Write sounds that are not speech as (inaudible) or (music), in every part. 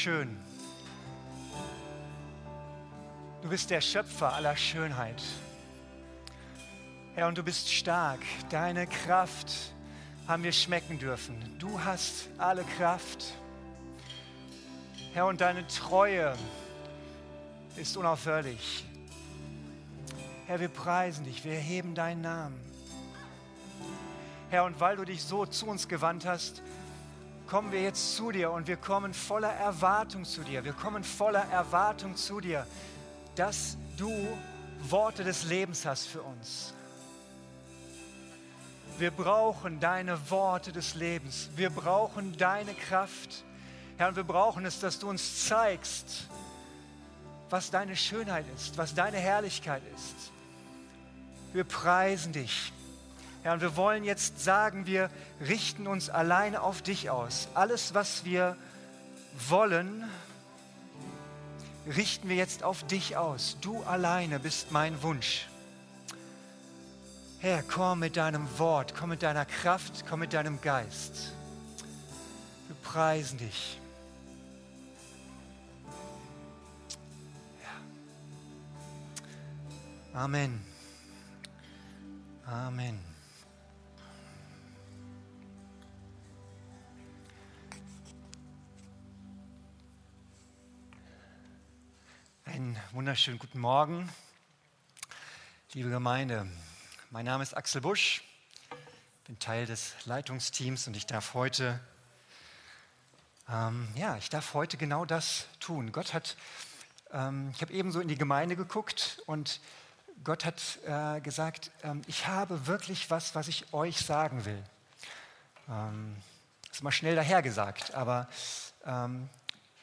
schön. Du bist der Schöpfer aller Schönheit. Herr, und du bist stark. Deine Kraft haben wir schmecken dürfen. Du hast alle Kraft. Herr, und deine Treue ist unaufhörlich. Herr, wir preisen dich, wir erheben deinen Namen. Herr, und weil du dich so zu uns gewandt hast, kommen wir jetzt zu dir und wir kommen voller Erwartung zu dir. Wir kommen voller Erwartung zu dir, dass du Worte des Lebens hast für uns. Wir brauchen deine Worte des Lebens. Wir brauchen deine Kraft. Herr, wir brauchen es, dass du uns zeigst, was deine Schönheit ist, was deine Herrlichkeit ist. Wir preisen dich. Herr, und wir wollen jetzt sagen, wir richten uns alleine auf dich aus. Alles, was wir wollen, richten wir jetzt auf dich aus. Du alleine bist mein Wunsch. Herr, komm mit deinem Wort, komm mit deiner Kraft, komm mit deinem Geist. Wir preisen dich. Amen. Amen. Einen wunderschönen guten Morgen, liebe Gemeinde. Mein Name ist Axel Busch, bin Teil des Leitungsteams und ich darf heute, ähm, ja, ich darf heute genau das tun. Gott hat, ähm, ich habe eben so in die Gemeinde geguckt und Gott hat äh, gesagt, ähm, ich habe wirklich was, was ich euch sagen will. Ähm, das ist mal schnell dahergesagt, aber ähm,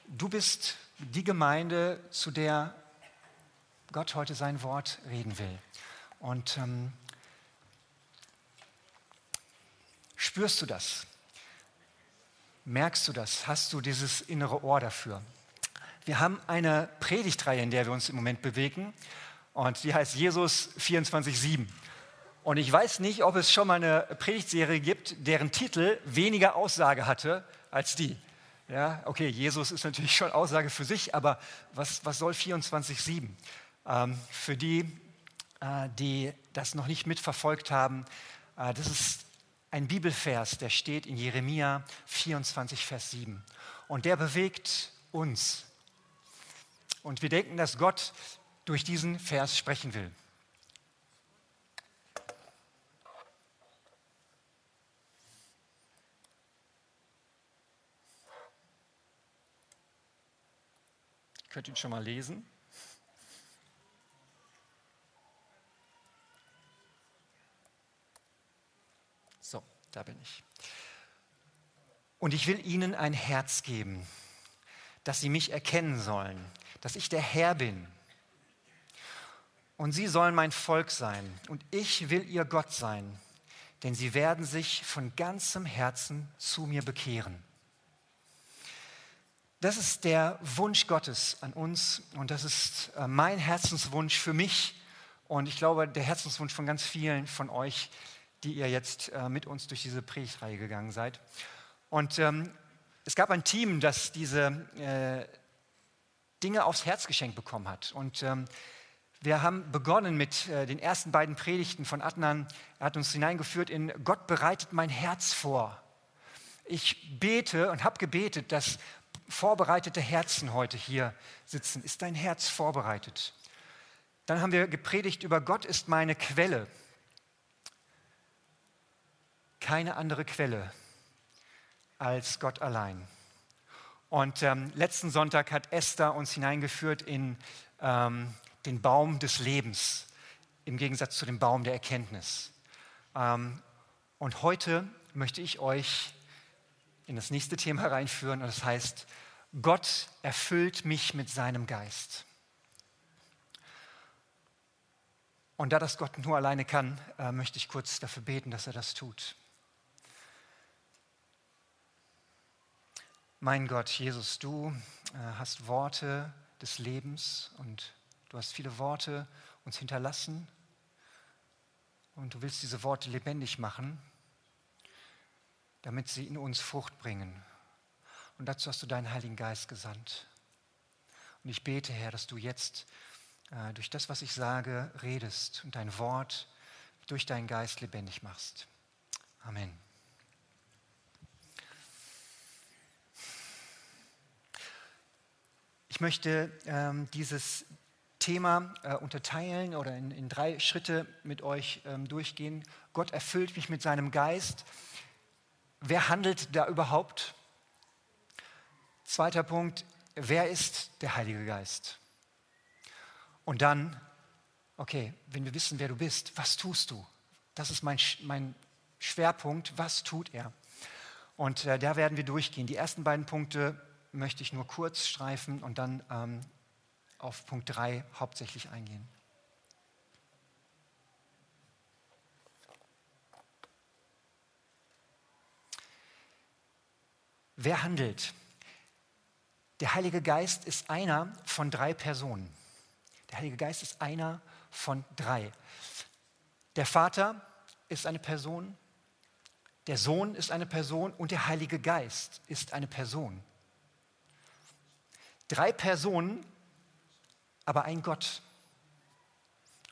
du bist die Gemeinde, zu der Gott heute sein Wort reden will. Und ähm, spürst du das? Merkst du das? Hast du dieses innere Ohr dafür? Wir haben eine Predigtreihe, in der wir uns im Moment bewegen. Und die heißt Jesus 24,7. Und ich weiß nicht, ob es schon mal eine Predigtserie gibt, deren Titel weniger Aussage hatte als die. Ja, okay, Jesus ist natürlich schon Aussage für sich, aber was, was soll 24,7? Ähm, für die, äh, die das noch nicht mitverfolgt haben, äh, das ist ein Bibelvers, der steht in Jeremia 24, Vers 7. Und der bewegt uns. Und wir denken, dass Gott durch diesen Vers sprechen will. Könnt ihn schon mal lesen. So, da bin ich. Und ich will ihnen ein Herz geben, dass sie mich erkennen sollen, dass ich der Herr bin. Und sie sollen mein Volk sein und ich will ihr Gott sein, denn sie werden sich von ganzem Herzen zu mir bekehren. Das ist der Wunsch Gottes an uns und das ist äh, mein Herzenswunsch für mich und ich glaube der Herzenswunsch von ganz vielen von euch, die ihr jetzt äh, mit uns durch diese Predigtreihe gegangen seid. Und ähm, es gab ein Team, das diese äh, Dinge aufs Herz geschenkt bekommen hat. Und ähm, wir haben begonnen mit äh, den ersten beiden Predigten von Adnan. Er hat uns hineingeführt in Gott bereitet mein Herz vor. Ich bete und habe gebetet, dass vorbereitete Herzen heute hier sitzen. Ist dein Herz vorbereitet? Dann haben wir gepredigt über Gott ist meine Quelle. Keine andere Quelle als Gott allein. Und ähm, letzten Sonntag hat Esther uns hineingeführt in ähm, den Baum des Lebens, im Gegensatz zu dem Baum der Erkenntnis. Ähm, und heute möchte ich euch in das nächste Thema reinführen und das heißt, Gott erfüllt mich mit seinem Geist. Und da das Gott nur alleine kann, äh, möchte ich kurz dafür beten, dass er das tut. Mein Gott, Jesus, du äh, hast Worte des Lebens und du hast viele Worte uns hinterlassen und du willst diese Worte lebendig machen damit sie in uns Frucht bringen. Und dazu hast du deinen Heiligen Geist gesandt. Und ich bete, Herr, dass du jetzt äh, durch das, was ich sage, redest und dein Wort durch deinen Geist lebendig machst. Amen. Ich möchte ähm, dieses Thema äh, unterteilen oder in, in, drei Schritte mit euch ähm, durchgehen. Gott erfüllt mich mit seinem Geist. Wer handelt da überhaupt? Zweiter Punkt, wer ist der Heilige Geist? Und dann, okay, wenn wir wissen, wer du bist, was tust du? Das ist mein, mein Schwerpunkt, was tut er? Und äh, da werden wir durchgehen. Die ersten beiden Punkte möchte ich nur kurz streifen und dann ähm, auf Punkt 3 hauptsächlich eingehen. Wer handelt? Der Heilige Geist ist einer von drei Personen. Der Heilige Geist ist einer von drei. Der Vater ist eine Person, der Sohn ist eine Person und der Heilige Geist ist eine Person. Drei Personen, aber ein Gott.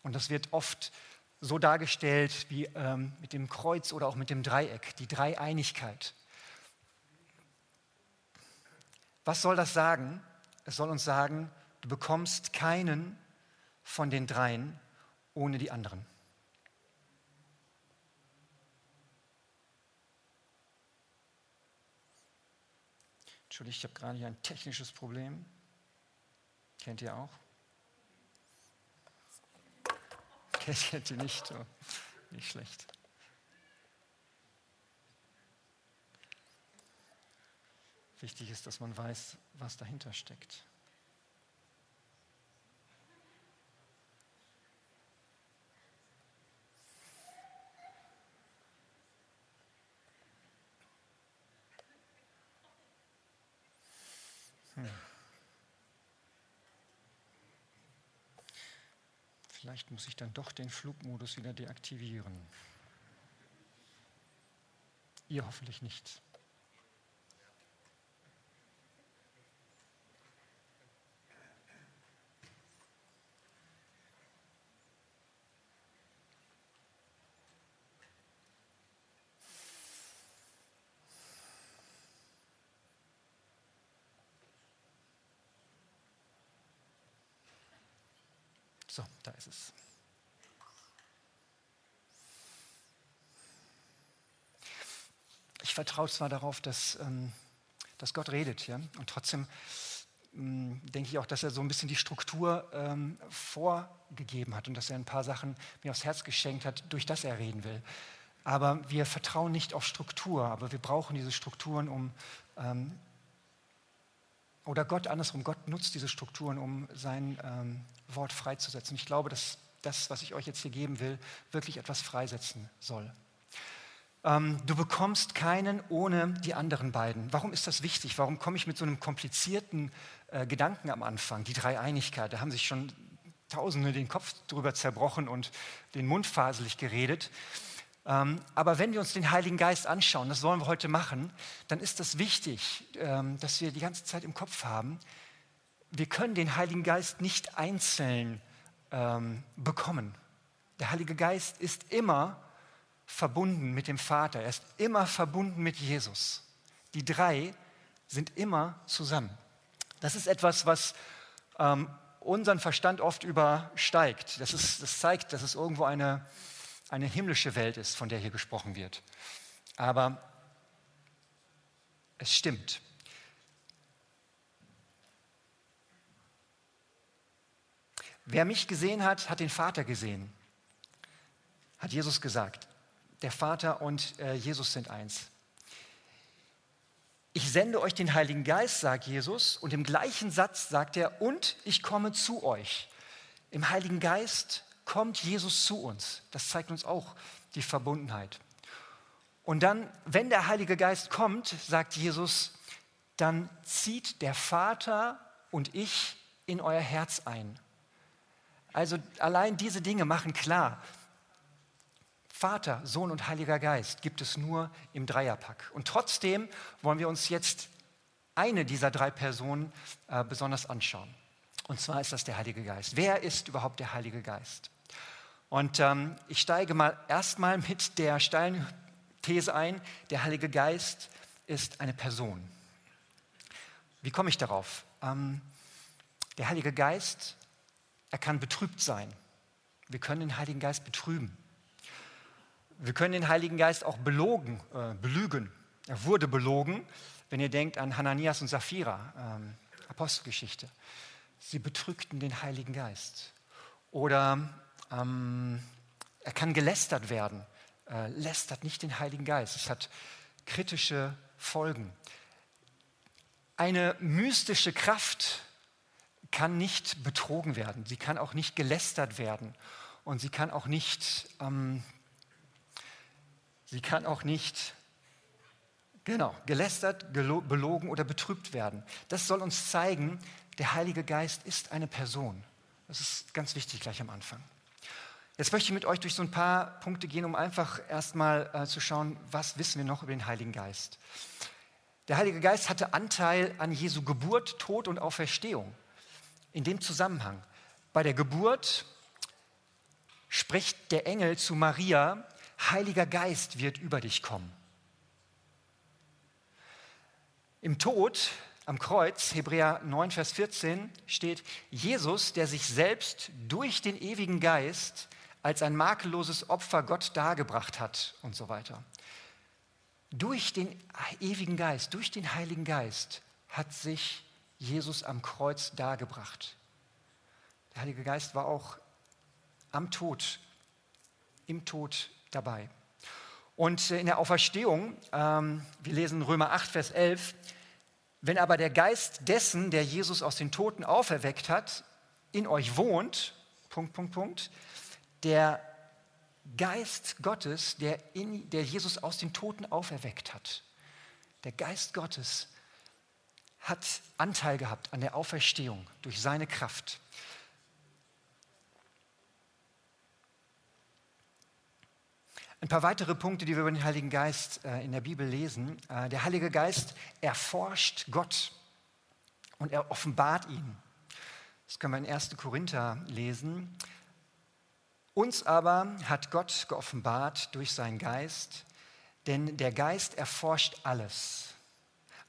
Und das wird oft so dargestellt wie ähm, mit dem Kreuz oder auch mit dem Dreieck, die Dreieinigkeit. Was soll das sagen? Es soll uns sagen, du bekommst keinen von den dreien ohne die anderen. Entschuldigung, ich habe gerade hier ein technisches Problem. Kennt ihr auch? (laughs) Kennt ihr nicht? Oh, nicht schlecht. Wichtig ist, dass man weiß, was dahinter steckt. Hm. Vielleicht muss ich dann doch den Flugmodus wieder deaktivieren. Ihr hoffentlich nicht. So, da ist es. Ich vertraue zwar darauf, dass, ähm, dass Gott redet, ja? und trotzdem ähm, denke ich auch, dass er so ein bisschen die Struktur ähm, vorgegeben hat und dass er ein paar Sachen mir aufs Herz geschenkt hat, durch das er reden will. Aber wir vertrauen nicht auf Struktur, aber wir brauchen diese Strukturen, um ähm, oder Gott andersrum, Gott nutzt diese Strukturen, um sein ähm, Wort freizusetzen. Ich glaube, dass das, was ich euch jetzt hier geben will, wirklich etwas freisetzen soll. Ähm, du bekommst keinen ohne die anderen beiden. Warum ist das wichtig? Warum komme ich mit so einem komplizierten äh, Gedanken am Anfang? Die Dreieinigkeit, da haben sich schon Tausende den Kopf drüber zerbrochen und den Mund faselig geredet. Ähm, aber wenn wir uns den Heiligen Geist anschauen, das wollen wir heute machen, dann ist das wichtig, ähm, dass wir die ganze Zeit im Kopf haben, wir können den Heiligen Geist nicht einzeln ähm, bekommen. Der Heilige Geist ist immer verbunden mit dem Vater, er ist immer verbunden mit Jesus. Die drei sind immer zusammen. Das ist etwas, was unseren Verstand oft übersteigt. Das, ist, das zeigt, dass es irgendwo eine, eine himmlische Welt ist, von der hier gesprochen wird. Aber es stimmt. Wer mich gesehen hat, hat den Vater gesehen, hat Jesus gesagt. Der Vater und äh, Jesus sind eins. Ich sende euch den Heiligen Geist, sagt Jesus, und im gleichen Satz sagt er, und ich komme zu euch. Im Heiligen Geist kommt Jesus zu uns. Das zeigt uns auch die Verbundenheit. Und dann, wenn der Heilige Geist kommt, sagt Jesus, dann zieht der Vater und ich in euer Herz ein. Also allein diese Dinge machen klar, Vater, Sohn und Heiliger Geist gibt es nur im Dreierpack. Und trotzdem wollen wir uns jetzt eine dieser drei Personen äh, besonders anschauen. Und zwar ist das der Heilige Geist. Wer ist überhaupt der Heilige Geist? Und ähm, ich steige mal erstmal mit der steilen These ein, der Heilige Geist ist eine Person. Wie komme ich darauf? Ähm, der Heilige Geist, er kann betrübt sein. Wir können den Heiligen Geist betrüben. Wir können den Heiligen Geist auch belogen, äh, belügen. Er wurde belogen, wenn ihr denkt an Hananias und Sapphira, ähm, Apostelgeschichte. Sie betrügten den Heiligen Geist. Oder ähm, er kann gelästert werden. Äh, lästert nicht den Heiligen Geist. Es hat kritische Folgen. Eine mystische Kraft kann nicht betrogen werden. Sie kann auch nicht gelästert werden. Und sie kann auch nicht, ähm, sie kann auch nicht Genau, gelästert, belogen oder betrübt werden. Das soll uns zeigen, der Heilige Geist ist eine Person. Das ist ganz wichtig gleich am Anfang. Jetzt möchte ich mit euch durch so ein paar Punkte gehen, um einfach erstmal äh, zu schauen, was wissen wir noch über den Heiligen Geist. Der Heilige Geist hatte Anteil an Jesu Geburt, Tod und Auferstehung. In dem Zusammenhang. Bei der Geburt spricht der Engel zu Maria, Heiliger Geist wird über dich kommen. Im Tod am Kreuz, Hebräer 9, Vers 14, steht, Jesus, der sich selbst durch den ewigen Geist als ein makelloses Opfer Gott dargebracht hat und so weiter. Durch den ewigen Geist, durch den Heiligen Geist hat sich Jesus am Kreuz dargebracht. Der Heilige Geist war auch am Tod, im Tod dabei. Und in der Auferstehung, ähm, wir lesen Römer 8, Vers 11, wenn aber der Geist dessen, der Jesus aus den Toten auferweckt hat, in euch wohnt, Punkt, Punkt, Punkt, der Geist Gottes, der, in, der Jesus aus den Toten auferweckt hat, der Geist Gottes hat Anteil gehabt an der Auferstehung durch seine Kraft. Ein paar weitere Punkte, die wir über den Heiligen Geist äh, in der Bibel lesen. Äh, der Heilige Geist erforscht Gott und er offenbart ihn. Das können wir in 1. Korinther lesen. Uns aber hat Gott geoffenbart durch seinen Geist, denn der Geist erforscht alles,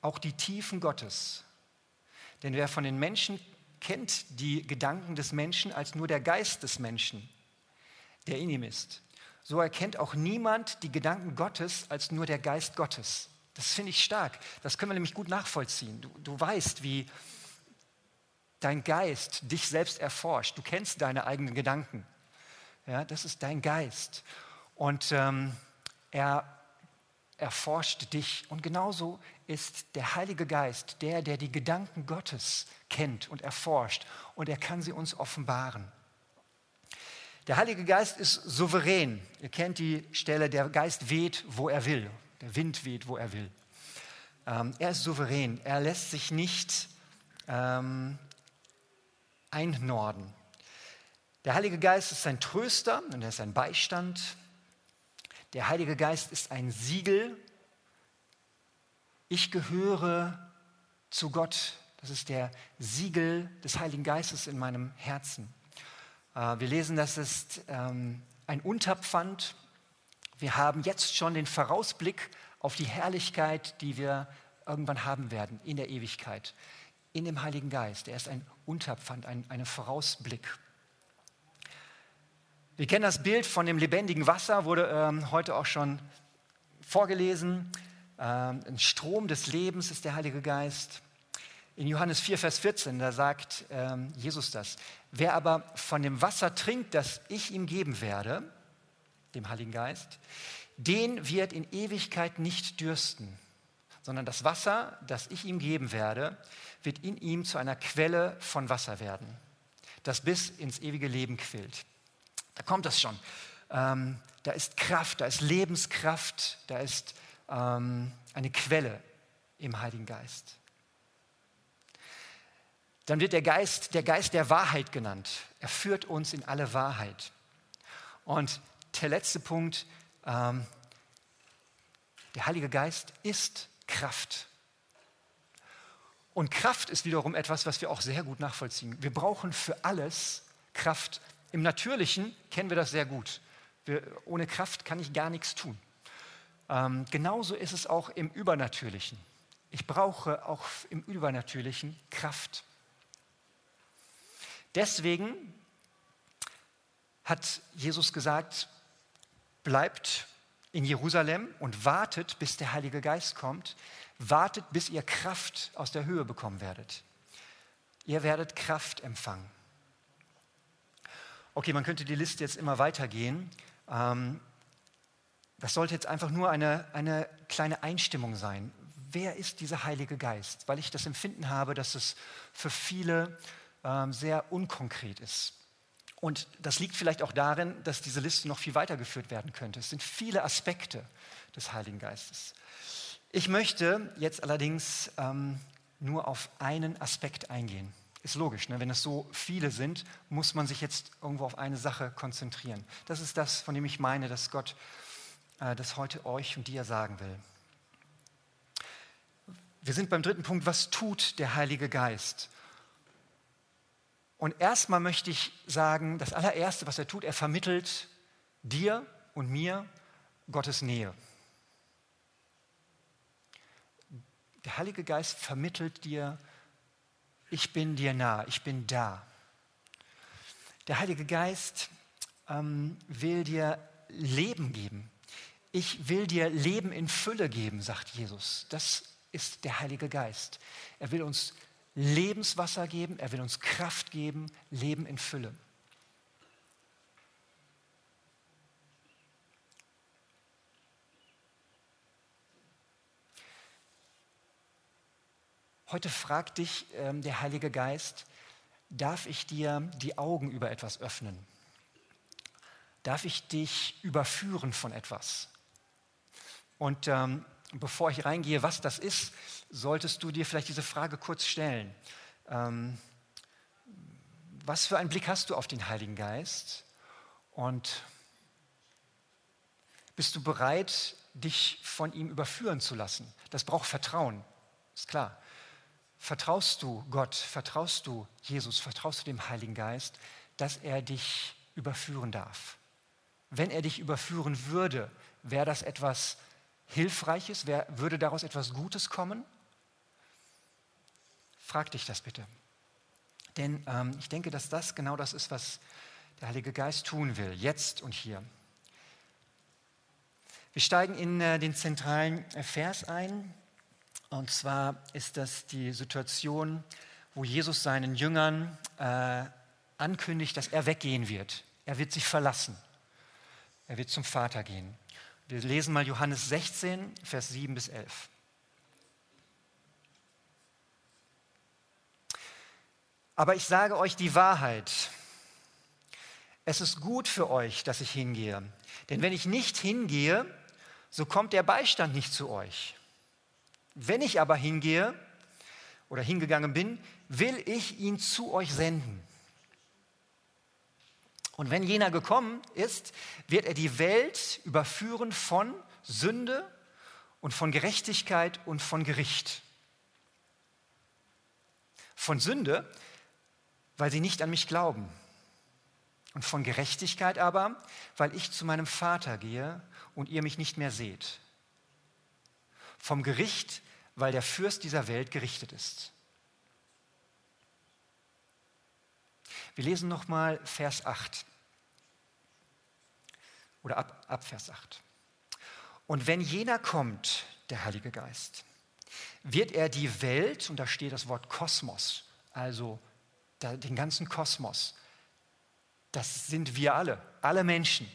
auch die Tiefen Gottes. Denn wer von den Menschen kennt die Gedanken des Menschen als nur der Geist des Menschen, der in ihm ist so erkennt auch niemand die Gedanken Gottes als nur der Geist Gottes. Das finde ich stark. Das können wir nämlich gut nachvollziehen. Du, du weißt, wie dein Geist dich selbst erforscht. Du kennst deine eigenen Gedanken. Ja, das ist dein Geist. Und ähm, er erforscht dich. Und genauso ist der Heilige Geist der, der die Gedanken Gottes kennt und erforscht. Und er kann sie uns offenbaren. Der Heilige Geist ist souverän. Ihr kennt die Stelle, der Geist weht, wo er will. Der Wind weht, wo er will. Ähm, er ist souverän. Er lässt sich nicht ähm, einnorden. Der Heilige Geist ist ein Tröster und er ist ein Beistand. Der Heilige Geist ist ein Siegel. Ich gehöre zu Gott. Das ist der Siegel des Heiligen Geistes in meinem Herzen. Äh, wir lesen, das ist ähm, ein Unterpfand. Wir haben jetzt schon den Vorausblick auf die Herrlichkeit, die wir irgendwann haben werden in der Ewigkeit, in dem Heiligen Geist. Er ist ein Unterpfand, ein, ein Vorausblick. Wir kennen das Bild von dem lebendigen Wasser, wurde ähm, heute auch schon vorgelesen. Ähm, ein Strom des Lebens ist der Heilige Geist. In Johannes 4, Vers 14, da sagt ähm, Jesus das. Wer aber von dem Wasser trinkt, das ich ihm geben werde, dem Heiligen Geist, den wird in Ewigkeit nicht dürsten, sondern das Wasser, das ich ihm geben werde, wird in ihm zu einer Quelle von Wasser werden, das bis ins ewige Leben quillt. Da kommt das schon. Ähm, da ist Kraft, da ist Lebenskraft, da ist ähm, eine Quelle im Heiligen Geist. Dann wird der Geist der Geist der Wahrheit genannt. Er führt uns in alle Wahrheit. Und der letzte Punkt, ähm, der Heilige Geist ist Kraft. Und Kraft ist wiederum etwas, was wir auch sehr gut nachvollziehen. Wir brauchen für alles Kraft. Im Natürlichen kennen wir das sehr gut. Wir, ohne Kraft kann ich gar nichts tun. Ähm, genauso ist es auch im Übernatürlichen. Ich brauche auch im Übernatürlichen Kraft. Deswegen hat Jesus gesagt, bleibt in Jerusalem und wartet, bis der Heilige Geist kommt. Wartet, bis ihr Kraft aus der Höhe bekommen werdet. Ihr werdet Kraft empfangen. Okay, man könnte die Liste jetzt immer weitergehen. Ähm, das sollte jetzt einfach nur eine, eine kleine Einstimmung sein. Wer ist dieser Heilige Geist? Weil ich das Empfinden habe, dass es für viele ähm, sehr unkonkret ist. Und das liegt vielleicht auch darin, dass diese Liste noch viel weitergeführt werden könnte. Es sind viele Aspekte des Heiligen Geistes. Ich möchte jetzt allerdings ähm, nur auf einen Aspekt eingehen. Ist logisch, ne? wenn es so viele sind, muss man sich jetzt irgendwo auf eine Sache konzentrieren. Das ist das, von dem ich meine, dass Gott äh, das heute euch und dir sagen will. Wir sind beim dritten Punkt, was tut der Heilige Geist? Und erstmal möchte ich sagen, das allererste, was er tut, er vermittelt dir und mir Gottes Nähe. Der Heilige Geist vermittelt dir, ich bin dir nah, ich bin da. Der Heilige Geist ähm, will dir Leben geben. Ich will dir Leben in Fülle geben, sagt Jesus. Das ist der Heilige Geist. Er will uns Lebenswasser geben, er will uns Kraft geben, Leben in Fülle. Heute fragt dich ähm, der Heilige Geist, darf ich dir die Augen über etwas öffnen? Darf ich dich überführen von etwas? Und ähm, bevor ich reingehe, was das ist, solltest du dir vielleicht diese Frage kurz stellen. Ähm, was für einen Blick hast du auf den Heiligen Geist? Und bist du bereit, dich von ihm überführen zu lassen? Das braucht Vertrauen, ist klar. Vertraust du Gott, vertraust du Jesus, vertraust du dem Heiligen Geist, dass er dich überführen darf? Wenn er dich überführen würde, wäre das etwas Hilfreiches? Wer, würde daraus etwas Gutes kommen? Frag dich das bitte. Denn ähm, ich denke, dass das genau das ist, was der Heilige Geist tun will, jetzt und hier. Wir steigen in äh, den zentralen äh, Vers ein. Und zwar ist das die Situation, wo Jesus seinen Jüngern äh, ankündigt, dass er weggehen wird. Er wird sich verlassen. Er wird zum Vater gehen. Wir lesen mal Johannes 16, Vers 7 bis 11. Aber ich sage euch die Wahrheit. Es ist gut für euch, dass ich hingehe. Denn wenn ich nicht hingehe, so kommt der Beistand nicht zu euch. Wenn ich aber hingehe oder hingegangen bin, will ich ihn zu euch senden. Und wenn jener gekommen ist, wird er die Welt überführen von Sünde und von Gerechtigkeit und von Gericht. Von Sünde, weil sie nicht an mich glauben. Und von Gerechtigkeit aber, weil ich zu meinem Vater gehe und ihr mich nicht mehr seht. Vom Gericht, weil der Fürst dieser Welt gerichtet ist. Wir lesen nochmal Vers 8 oder ab, ab Vers 8. Und wenn jener kommt, der Heilige Geist, wird er die Welt, und da steht das Wort Kosmos, also den ganzen Kosmos, das sind wir alle, alle Menschen.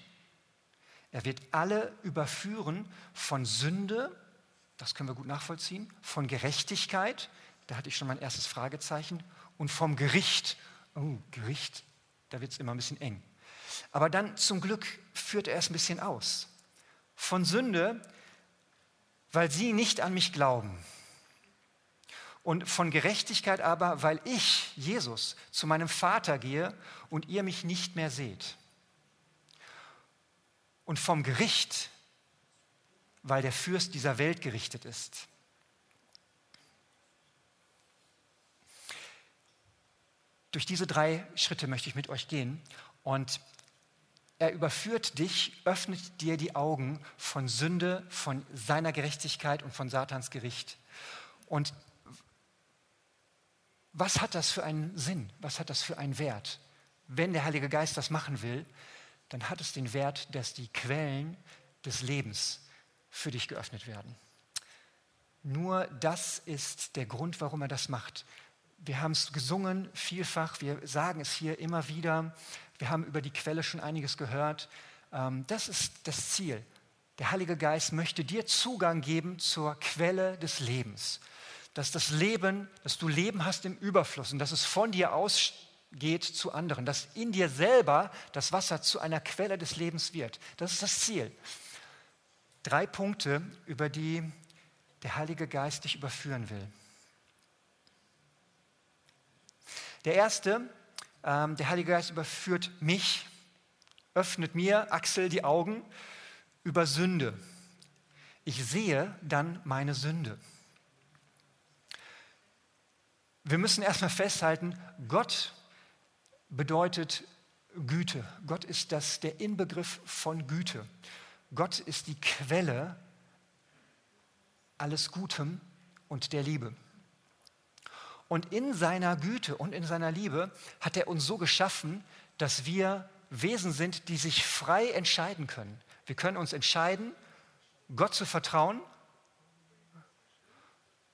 Er wird alle überführen von Sünde, das können wir gut nachvollziehen, von Gerechtigkeit, da hatte ich schon mein erstes Fragezeichen, und vom Gericht. Oh, Gericht, da wird es immer ein bisschen eng. Aber dann zum Glück führt er es ein bisschen aus. Von Sünde, weil sie nicht an mich glauben. Und von Gerechtigkeit aber, weil ich, Jesus, zu meinem Vater gehe und ihr mich nicht mehr seht. Und vom Gericht, weil der Fürst dieser Welt gerichtet ist. durch diese drei Schritte möchte ich mit euch gehen. Und er überführt dich, öffnet dir die Augen von Sünde, von seiner Gerechtigkeit und von Satans Gericht. Und was hat das für einen Sinn? Was hat das für einen Wert? Wenn der Heilige Geist das machen will, dann hat es den Wert, dass die Quellen des Lebens für dich geöffnet werden. Nur das ist der Grund, warum er das macht. Wir haben es gesungen vielfach, wir sagen es hier immer wieder. Wir haben über die Quelle schon einiges gehört. Ähm, das ist das Ziel. Der Heilige Geist möchte dir Zugang geben zur Quelle des Lebens. Dass das Leben, dass du Leben hast im Überfluss und dass es von dir ausgeht zu anderen. Dass in dir selber das Wasser zu einer Quelle des Lebens wird. Das ist das Ziel. Drei Punkte, über die der Heilige Geist dich überführen will. Der erste ähm, der Heilige Geist überführt mich, öffnet mir, Axel, die Augen über Sünde. Ich sehe dann meine Sünde. Wir müssen erstmal festhalten, Gott bedeutet Güte. Gott ist das, der Inbegriff von Güte. Gott ist die Quelle alles Gutem und der Liebe. Und in seiner Güte und in seiner Liebe hat er uns so geschaffen, dass wir Wesen sind, die sich frei entscheiden können. Wir können uns entscheiden, Gott zu vertrauen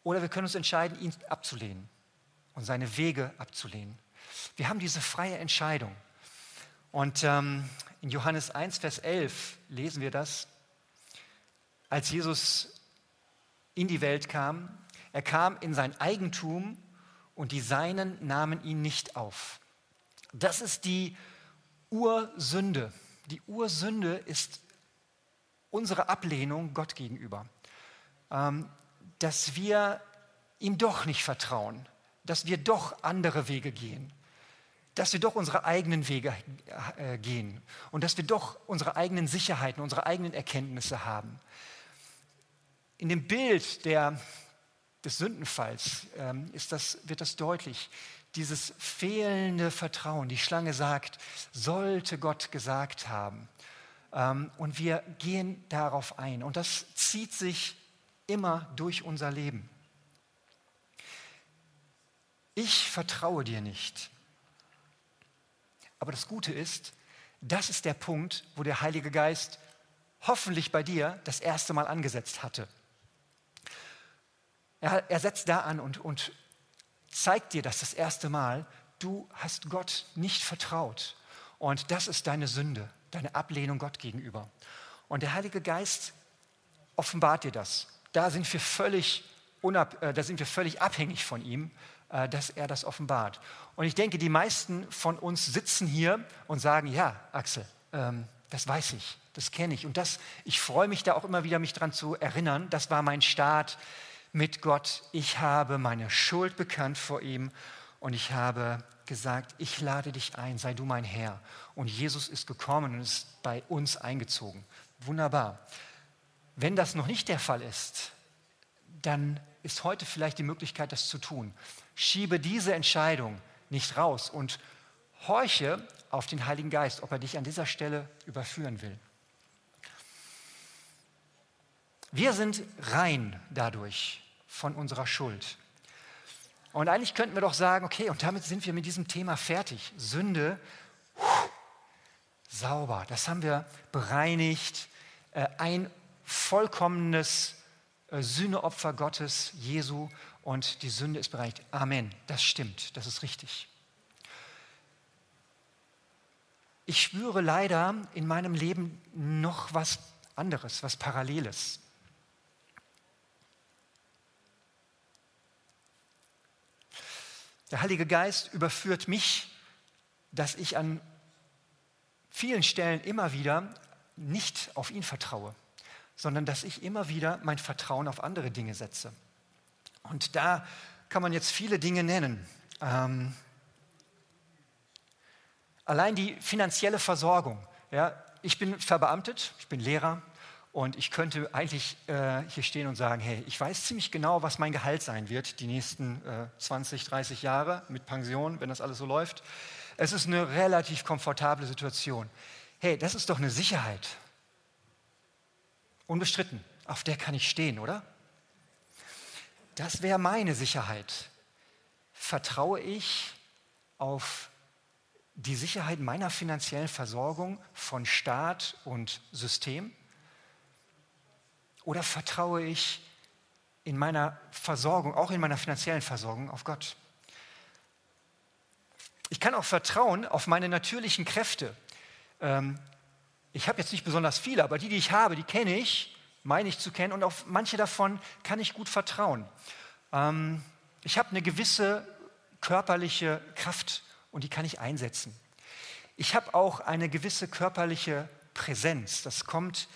oder wir können uns entscheiden, ihn abzulehnen und seine Wege abzulehnen. Wir haben diese freie Entscheidung. Und ähm, in Johannes 1, Vers 11 lesen wir das, als Jesus in die Welt kam. Er kam in sein Eigentum und die Seinen nahmen ihn nicht auf. Das ist die Ursünde. Die Ursünde ist unsere Ablehnung Gott gegenüber. Ähm, dass wir ihm doch nicht vertrauen, dass wir doch andere Wege gehen, dass wir doch unsere eigenen Wege äh, gehen und dass wir doch unsere eigenen Sicherheiten, unsere eigenen Erkenntnisse haben. In dem Bild der des Sündenfalls ähm, ist das, wird das deutlich. Dieses fehlende Vertrauen. Die Schlange sagt, sollte Gott gesagt haben. Ähm, und wir gehen darauf ein. Und das zieht sich immer durch unser Leben. Ich vertraue dir nicht. Aber das Gute ist, das ist der Punkt, wo der Heilige Geist hoffentlich bei dir das erste Mal angesetzt hatte. Er, er setzt da an und, und zeigt dir das das erste Mal, du hast Gott nicht vertraut. Und das ist deine Sünde, deine Ablehnung Gott gegenüber. Und der Heilige Geist offenbart dir das. Da sind wir völlig, unab, äh, da sind wir völlig abhängig von ihm, dass er das offenbart. Und ich denke, die meisten von uns sitzen hier und sagen, ja, Axel, ähm, das weiß ich, das kenne ich. Und das, ich freue mich da auch immer wieder, mich daran zu erinnern. Das war mein Start mit Gott. Ich habe meine Schuld bekannt vor ihm und ich habe gesagt, ich lade dich ein, sei du mein Herr. Und Jesus ist gekommen und ist bei uns eingezogen. Wunderbar. Wenn das noch nicht der Fall ist, dann ist heute vielleicht die Möglichkeit, das zu tun. Schiebe diese Entscheidung nicht raus und horche auf den Heiligen Geist, ob er dich an dieser Stelle überführen will. Wir sind rein dadurch von unserer Schuld. Und eigentlich könnten wir doch sagen, okay, und damit sind wir mit diesem Thema fertig. Sünde, sauber, das haben wir bereinigt. Äh, ein vollkommenes äh, Sühneopfer Gottes, Jesu, und die Sünde ist bereinigt. Amen, das stimmt, das ist richtig. Ich spüre leider in meinem Leben noch was anderes, was Paralleles. Der Heilige Geist überführt mich, dass ich an vielen Stellen immer wieder nicht auf ihn vertraue, sondern dass ich immer wieder mein Vertrauen auf andere Dinge setze. Und da kann man jetzt viele Dinge nennen. Ähm, allein die finanzielle Versorgung. Ja, ich bin verbeamtet, ich bin Lehrer Und ich könnte eigentlich äh, hier stehen und sagen, hey, ich weiß ziemlich genau, was mein Gehalt sein wird die nächsten äh, 20, 30 Jahre mit Pension, wenn das alles so läuft. Es ist eine relativ komfortable Situation. Hey, das ist doch eine Sicherheit. Unbestritten. Auf der kann ich stehen, oder? Das wäre meine Sicherheit. Vertraue ich auf die Sicherheit meiner finanziellen Versorgung von Staat und System? Oder vertraue ich in meiner Versorgung, auch in meiner finanziellen Versorgung, auf Gott? Ich kann auch vertrauen auf meine natürlichen Kräfte. Ähm, ich habe jetzt nicht besonders viele, aber die, die ich habe, die kenne ich, meine ich zu kennen und auf manche davon kann ich gut vertrauen. Ähm, ich habe eine gewisse körperliche Kraft und die kann ich einsetzen. Ich habe auch eine gewisse körperliche Präsenz. Das kommt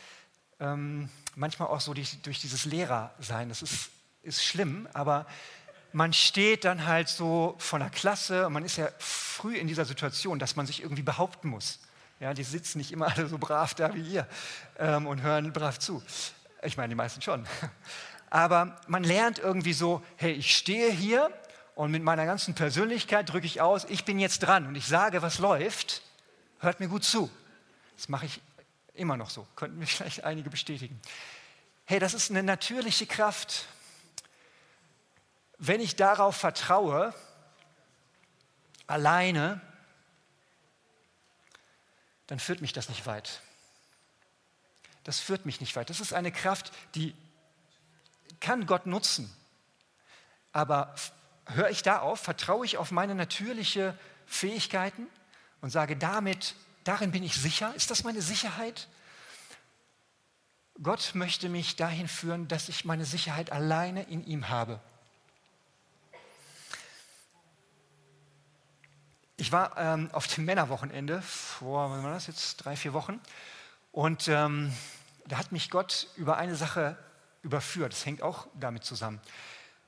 ähm, manchmal auch so durch, durch dieses Lehrersein. Das ist, ist schlimm, aber man steht dann halt so von der Klasse und man ist ja früh in dieser Situation, dass man sich irgendwie behaupten muss. Ja, die sitzen nicht immer alle so brav da wie ihr ähm, und hören brav zu. Ich meine, die meisten schon. Aber man lernt irgendwie so, hey, ich stehe hier und mit meiner ganzen Persönlichkeit drücke ich aus, ich bin jetzt dran und ich sage, was läuft, hört mir gut zu. Das mache ich immer noch so, könnten mich (laughs) vielleicht einige bestätigen. Hey, das ist eine natürliche Kraft. Wenn ich darauf vertraue, alleine, dann führt mich das nicht weit. Das führt mich nicht weit. Das ist eine Kraft, die kann Gott nutzen. Aber höre ich da auf, vertraue ich auf meine natürlichen Fähigkeiten und sage damit, darin bin ich sicher? Ist das meine Sicherheit? Gott möchte mich dahin führen, dass ich meine Sicherheit alleine in ihm habe. Ich war ähm, auf dem Männerwochenende vor, was war das jetzt, drei, vier Wochen. Und ähm, da hat mich Gott über eine Sache überführt. Das hängt auch damit zusammen.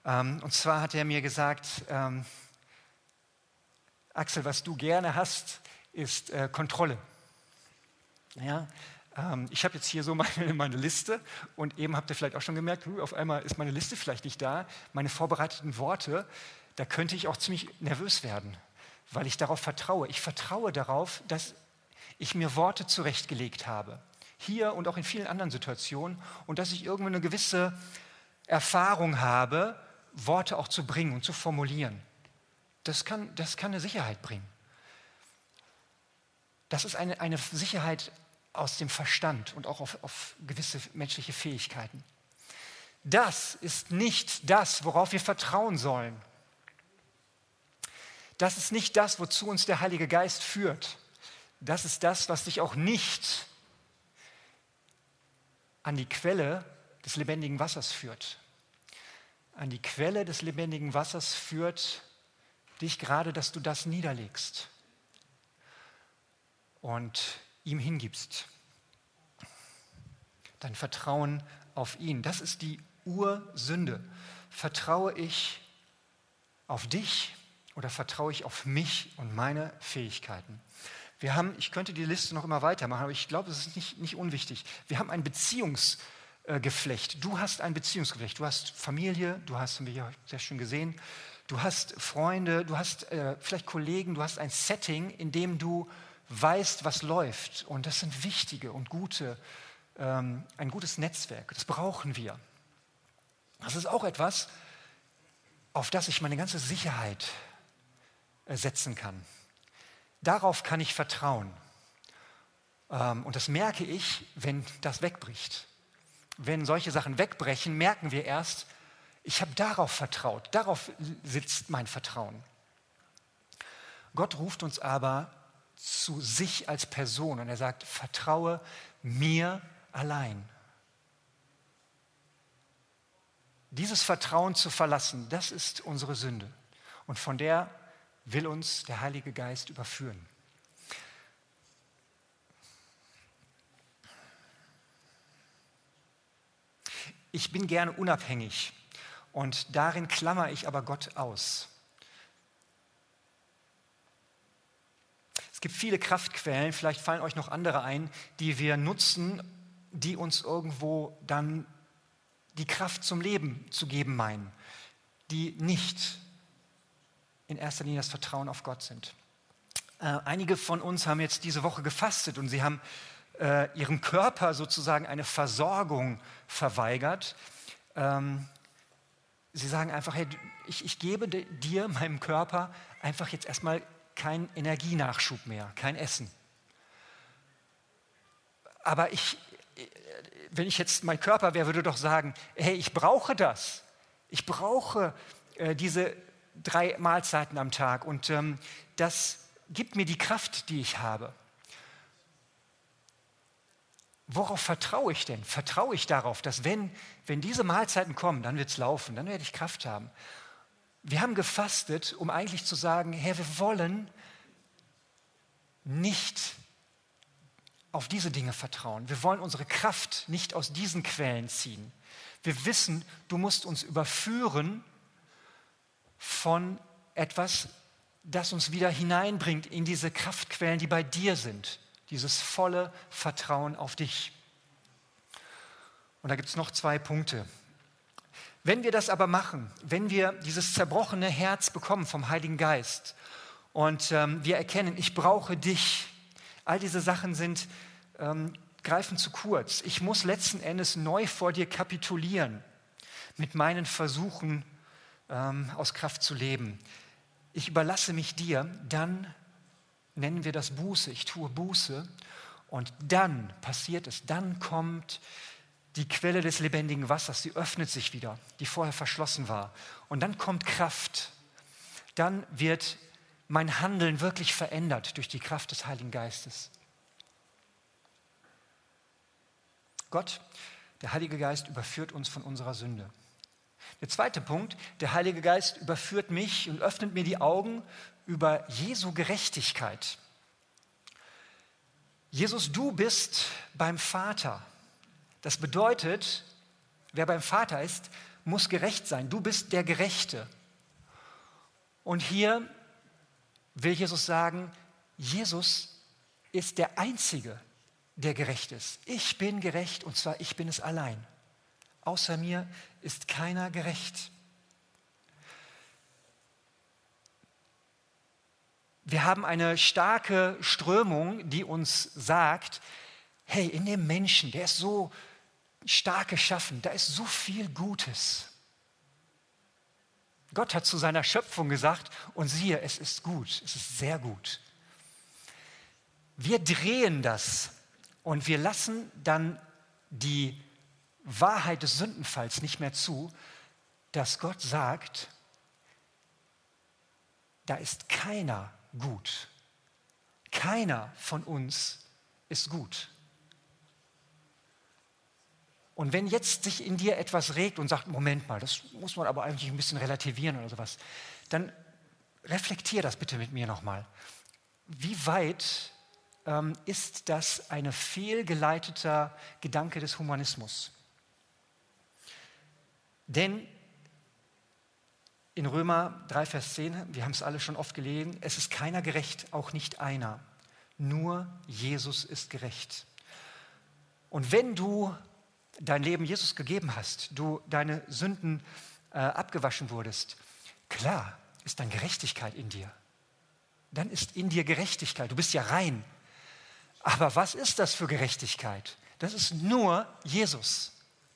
Ähm, und zwar hat er mir gesagt, ähm, Axel, was du gerne hast, ist äh, Kontrolle. Ja, ähm, ich habe jetzt hier so (laughs) meine, meine, Liste und eben habt ihr vielleicht auch schon gemerkt, auf einmal ist meine Liste vielleicht nicht da. Meine vorbereiteten Worte, da könnte ich auch ziemlich nervös werden weil ich darauf vertraue. Ich vertraue darauf, dass ich mir Worte zurechtgelegt habe, hier und auch in vielen anderen Situationen, und dass ich irgendwo eine gewisse Erfahrung habe, Worte auch zu bringen und zu formulieren. Das kann, das kann eine Sicherheit bringen. Das ist eine, eine Sicherheit aus dem Verstand und auch auf, auf gewisse menschliche Fähigkeiten. Das ist nicht das, worauf wir vertrauen sollen. Das ist nicht das, wozu uns der Heilige Geist führt. Das ist das, was dich auch nicht an die Quelle des lebendigen Wassers führt. An die Quelle des lebendigen Wassers führt dich gerade, dass du das niederlegst und ihm hingibst. Dein Vertrauen auf ihn. Das ist die Ursünde. Vertraue ich auf dich oder vertraue ich auf mich und meine Fähigkeiten? Wir haben, ich könnte die Liste noch immer weitermachen, aber ich glaube, es ist nicht, nicht unwichtig. Wir haben ein Beziehungsgeflecht. Du hast ein Beziehungsgeflecht. Du hast Familie, du hast, haben wir ja sehr schön gesehen, du hast Freunde, du hast äh, vielleicht Kollegen, du hast ein Setting, in dem du weißt, was läuft. Und das sind wichtige und gute, ähm, ein gutes Netzwerk. Das brauchen wir. Das ist auch etwas, auf das ich meine ganze Sicherheit setzen kann. Darauf kann ich vertrauen. Ähm, und das merke ich, wenn das wegbricht. Wenn solche Sachen wegbrechen, merken wir erst, ich habe darauf vertraut. Darauf sitzt mein Vertrauen. Gott ruft uns aber zu sich als Person und er sagt, vertraue mir allein. Dieses Vertrauen zu verlassen, das ist unsere Sünde. Und von der will uns der Heilige Geist überführen. Ich bin gerne unabhängig und darin klammer ich aber Gott aus. Es gibt viele Kraftquellen, vielleicht fallen euch noch andere ein, die wir nutzen, die uns irgendwo dann die Kraft zum Leben zu geben meinen, die nicht in erster Linie das Vertrauen auf Gott sind. Äh, einige von uns haben jetzt diese Woche gefastet und sie haben äh, ihrem Körper sozusagen eine Versorgung verweigert. Ähm, sie sagen einfach, hey, ich, ich gebe dir, (laughs) meinem Körper, einfach jetzt erstmal keinen Energienachschub mehr, kein Essen. Aber ich, wenn ich jetzt mein Körper wäre, würde doch sagen, hey, ich brauche das. Ich brauche äh, diese drei Mahlzeiten am Tag und ähm, das gibt mir die Kraft, die ich habe. Worauf vertraue ich denn? Vertraue ich darauf, dass wenn, wenn diese Mahlzeiten kommen, dann wird es laufen, dann werde ich Kraft haben. Wir haben gefastet, um eigentlich zu sagen, Herr, wir wollen nicht auf diese Dinge vertrauen. Wir wollen unsere Kraft nicht aus diesen Quellen ziehen. Wir wissen, du musst uns überführen von etwas, das uns wieder hineinbringt in diese Kraftquellen, die bei dir sind. Dieses volle Vertrauen auf dich. Und da gibt es noch zwei Punkte. Wenn wir das aber machen, wenn wir dieses zerbrochene Herz bekommen vom Heiligen Geist und ähm, wir erkennen, ich brauche dich, all diese Sachen sind, ähm, greifen zu kurz. Ich muss letzten Endes neu vor dir kapitulieren mit meinen Versuchen ähm, aus Kraft zu leben. Ich überlasse mich dir, dann nennen wir das Buße. Ich tue Buße und dann passiert es, dann kommt die Quelle des lebendigen Wassers, sie öffnet sich wieder, die vorher verschlossen war. Und dann kommt Kraft. Dann wird mein Handeln wirklich verändert durch die Kraft des Heiligen Geistes. Gott, der Heilige Geist überführt uns von unserer Sünde. Der zweite Punkt, der Heilige Geist überführt mich und öffnet mir die Augen über Jesu Gerechtigkeit. Jesus, du bist beim Vater. Das bedeutet, wer beim Vater ist, muss gerecht sein. Du bist der Gerechte. Und hier will Jesus sagen, Jesus ist der Einzige, der gerecht ist. Ich bin gerecht und zwar ich bin es allein. Außer mir ist keiner gerecht. Wir haben eine starke Strömung, die uns sagt, hey, in dem Menschen, der ist so stark geschaffen, da ist so viel Gutes. Gott hat zu seiner Schöpfung gesagt, und siehe, es ist gut, es ist sehr gut. Wir drehen das und wir lassen dann die Wahrheit des Sündenfalls nicht mehr zu, dass Gott sagt, da ist keiner gut. Keiner von uns ist gut. Und wenn jetzt sich in dir etwas regt und sagt, Moment mal, das muss man aber eigentlich ein bisschen relativieren oder sowas, dann reflektier das bitte mit mir nochmal. Wie weit ähm, ist das ein fehlgeleiteter Gedanke des Humanismus? Denn in Römer 3, Vers 10, wir haben es alle schon oft gelesen, es ist keiner gerecht, auch nicht einer. Nur Jesus ist gerecht. Und wenn du dein Leben Jesus gegeben hast, du deine Sünden äh, abgewaschen wurdest, klar ist dann Gerechtigkeit in dir. Dann ist in dir Gerechtigkeit. Du bist ja rein. Aber was ist das für Gerechtigkeit? Das ist nur Jesus.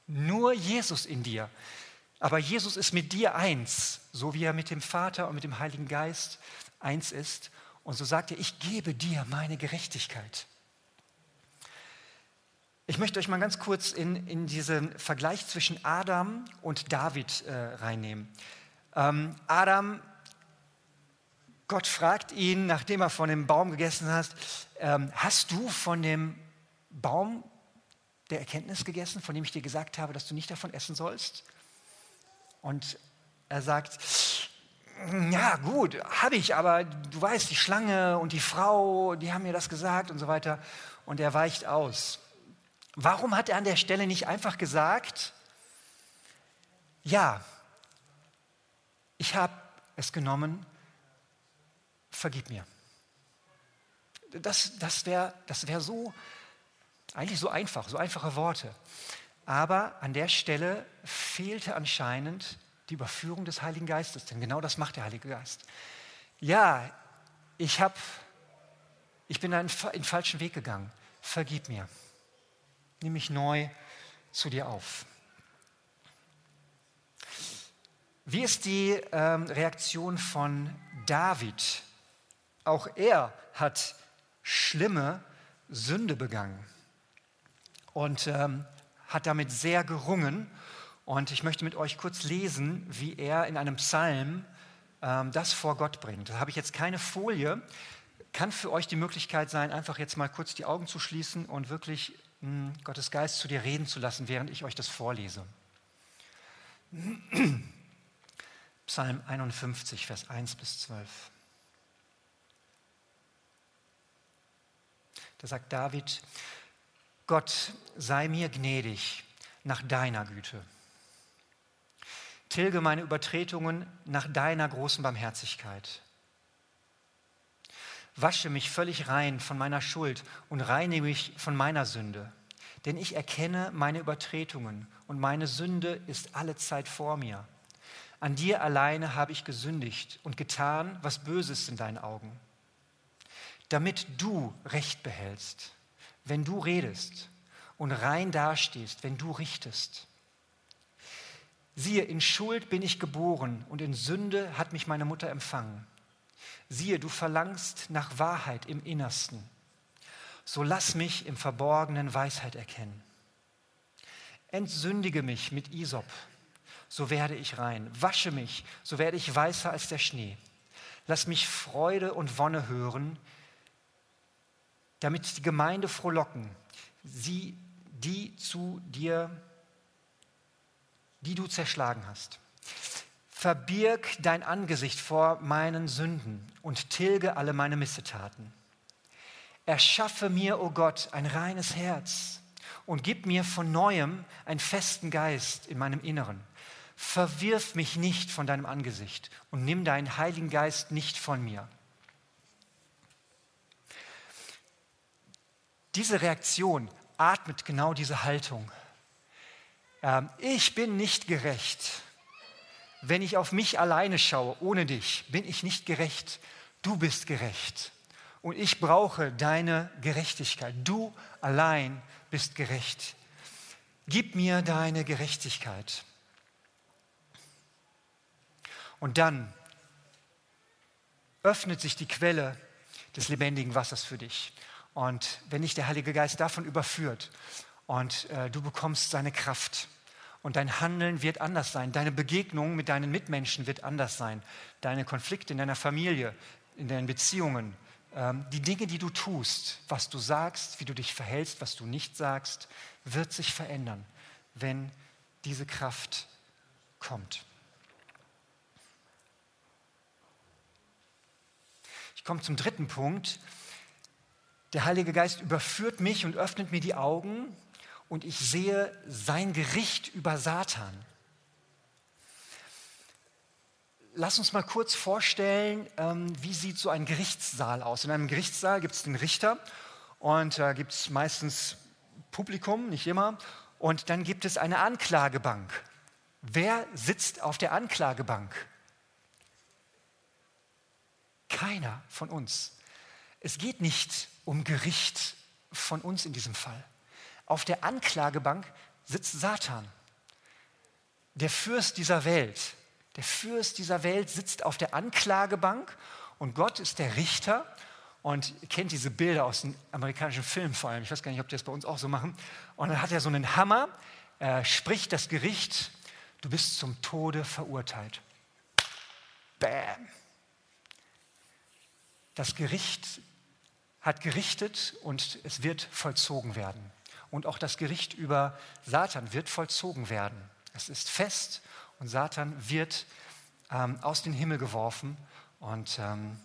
Nur Jesus in dir. Aber Jesus ist mit dir eins, so wie er mit dem Vater und mit dem Heiligen Geist eins ist. Und so sagt er, ich gebe dir meine Gerechtigkeit. Ich möchte euch mal ganz kurz in, in diesen Vergleich zwischen Adam und David äh, reinnehmen. Ähm, Adam, Gott fragt ihn, nachdem er von dem Baum gegessen hat, ähm, hast du von dem Baum der Erkenntnis gegessen, von dem ich dir gesagt habe, dass du nicht davon essen sollst? Und er sagt, ja gut, habe ich, aber du weißt, die Schlange und die Frau, die haben mir das gesagt und so weiter. Und er weicht aus. Warum hat er an der Stelle nicht einfach gesagt, ja, ich habe es genommen, vergib mir. Das, das wäre das wär so Eigentlich so einfach, so einfache Worte. Aber an der Stelle fehlte anscheinend die Überführung des Heiligen Geistes, denn genau das macht der Heilige Geist. Ja, ich, hab, ich bin einen, einen falschen Weg gegangen. Vergib mir. Nimm mich neu zu dir auf. Wie ist die ähm, Reaktion von David? Auch er hat schlimme Sünde begangen und ähm, hat damit sehr gerungen. Und ich möchte mit euch kurz lesen, wie er in einem Psalm ähm, das vor Gott bringt. Da habe ich jetzt keine Folie. Kann für euch die Möglichkeit sein, einfach jetzt mal kurz die Augen zu schließen und wirklich mh, hm, Gottes Geist zu dir reden zu lassen, während ich euch das vorlese. (clears throat) Psalm 51, Vers 1 bis 12. Da sagt David, Gott sei mir gnädig nach deiner Güte. Tilge meine Übertretungen nach deiner großen Barmherzigkeit. Wasche mich völlig rein von meiner Schuld und reinige mich von meiner Sünde. Denn ich erkenne meine Übertretungen und meine Sünde ist alle Zeit vor mir. An dir alleine habe ich gesündigt und getan, was Böses in deinen Augen. Damit du Recht behältst, wenn du redest und rein dastehst, wenn du richtest. Siehe, in Schuld bin ich geboren und in Sünde hat mich meine Mutter empfangen. Siehe, du verlangst nach Wahrheit im Innersten. So lass mich im Verborgenen Weisheit erkennen. Entsündige mich mit Isop so werde ich rein. Wasche mich, so werde ich weißer als der Schnee. Lass mich Freude und Wonne hören, damit die Gemeinde frohlocken, sie, die zu dir, die du zerschlagen hast. Verbirg dein Angesicht vor meinen Sünden und tilge alle meine Missetaten. Erschaffe mir, o oh Gott, ein reines Herz und gib mir von neuem einen festen Geist in meinem Inneren verwirf mich nicht von deinem Angesicht und nimm deinen Heiligen Geist nicht von mir. Diese Reaktion atmet genau diese Haltung. Ähm, ich bin nicht gerecht. Wenn ich auf mich alleine schaue, ohne dich, bin ich nicht gerecht. Du bist gerecht. Und ich brauche deine Gerechtigkeit. Du allein bist gerecht. Gib mir deine Gerechtigkeit. Und dann öffnet sich die Quelle des lebendigen Wassers für dich. Und wenn dich der Heilige Geist davon überführt und äh, du bekommst seine Kraft und dein Handeln wird anders sein, deine Begegnung mit deinen Mitmenschen wird anders sein, deine Konflikte in deiner Familie, in deinen Beziehungen, ähm, die Dinge, die du tust, was du sagst, wie du dich verhältst, was du nicht sagst, wird sich verändern, wenn diese Kraft kommt. komme zum dritten Punkt. Der Heilige Geist überführt mich und öffnet mir die Augen und ich sehe sein Gericht über Satan. Lass uns mal kurz vorstellen, ähm, wie sieht so ein Gerichtssaal aus. In einem Gerichtssaal gibt es den Richter und da gibt es meistens Publikum, nicht immer, und dann gibt es eine Anklagebank. Wer sitzt auf der Anklagebank? Keiner von uns. Es geht nicht um Gericht von uns in diesem Fall. Auf der Anklagebank sitzt Satan, der Fürst dieser Welt. Der Fürst dieser Welt sitzt auf der Anklagebank und Gott ist der Richter und ihr kennt diese Bilder aus den amerikanischen Filmen vor allem. Ich weiß gar nicht, ob die das bei uns auch so machen. Und dann hat er so einen Hammer, er spricht das Gericht, du bist zum Tode verurteilt. Bam. Das Gericht hat gerichtet und es wird vollzogen werden. Und auch das Gericht über Satan wird vollzogen werden. Es ist fest und Satan wird ähm, aus dem Himmel geworfen und ähm,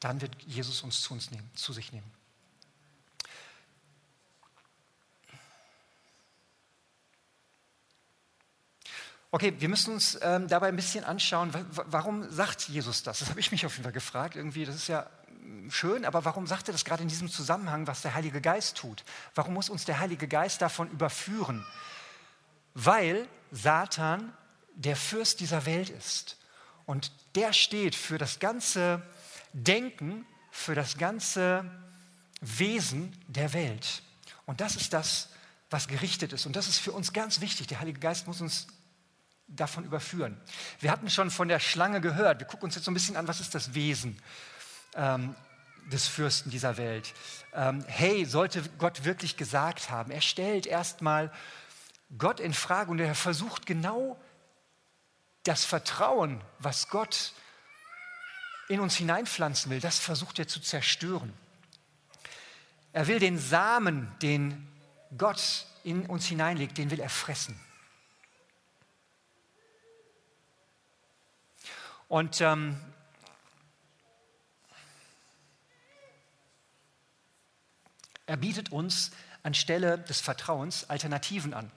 dann wird Jesus uns zu, uns nehmen, zu sich nehmen. Okay, wir müssen uns ähm, dabei ein bisschen anschauen, warum sagt Jesus das? Das habe ich mich auf jeden Fall gefragt. Irgendwie, das ist ja schön, aber warum sagt er das gerade in diesem Zusammenhang, was der Heilige Geist tut? Warum muss uns der Heilige Geist davon überführen? Weil Satan der Fürst dieser Welt ist. Und der steht für das ganze Denken, für das ganze Wesen der Welt. Und das ist das, was gerichtet ist. Und das ist für uns ganz wichtig. Der Heilige Geist muss uns davon überführen. Wir hatten schon von der Schlange gehört. Wir gucken uns jetzt so ein bisschen an, was ist das Wesen ähm, des Fürsten dieser Welt. Ähm, hey, sollte Gott wirklich gesagt haben? Er stellt erstmal Gott in Frage und er versucht genau das Vertrauen, was Gott in uns hineinpflanzen will, das versucht er zu zerstören. Er will den Samen, den Gott in uns hineinlegt, den will er fressen. Und ähm, er bietet uns anstelle des Vertrauens Alternativen an.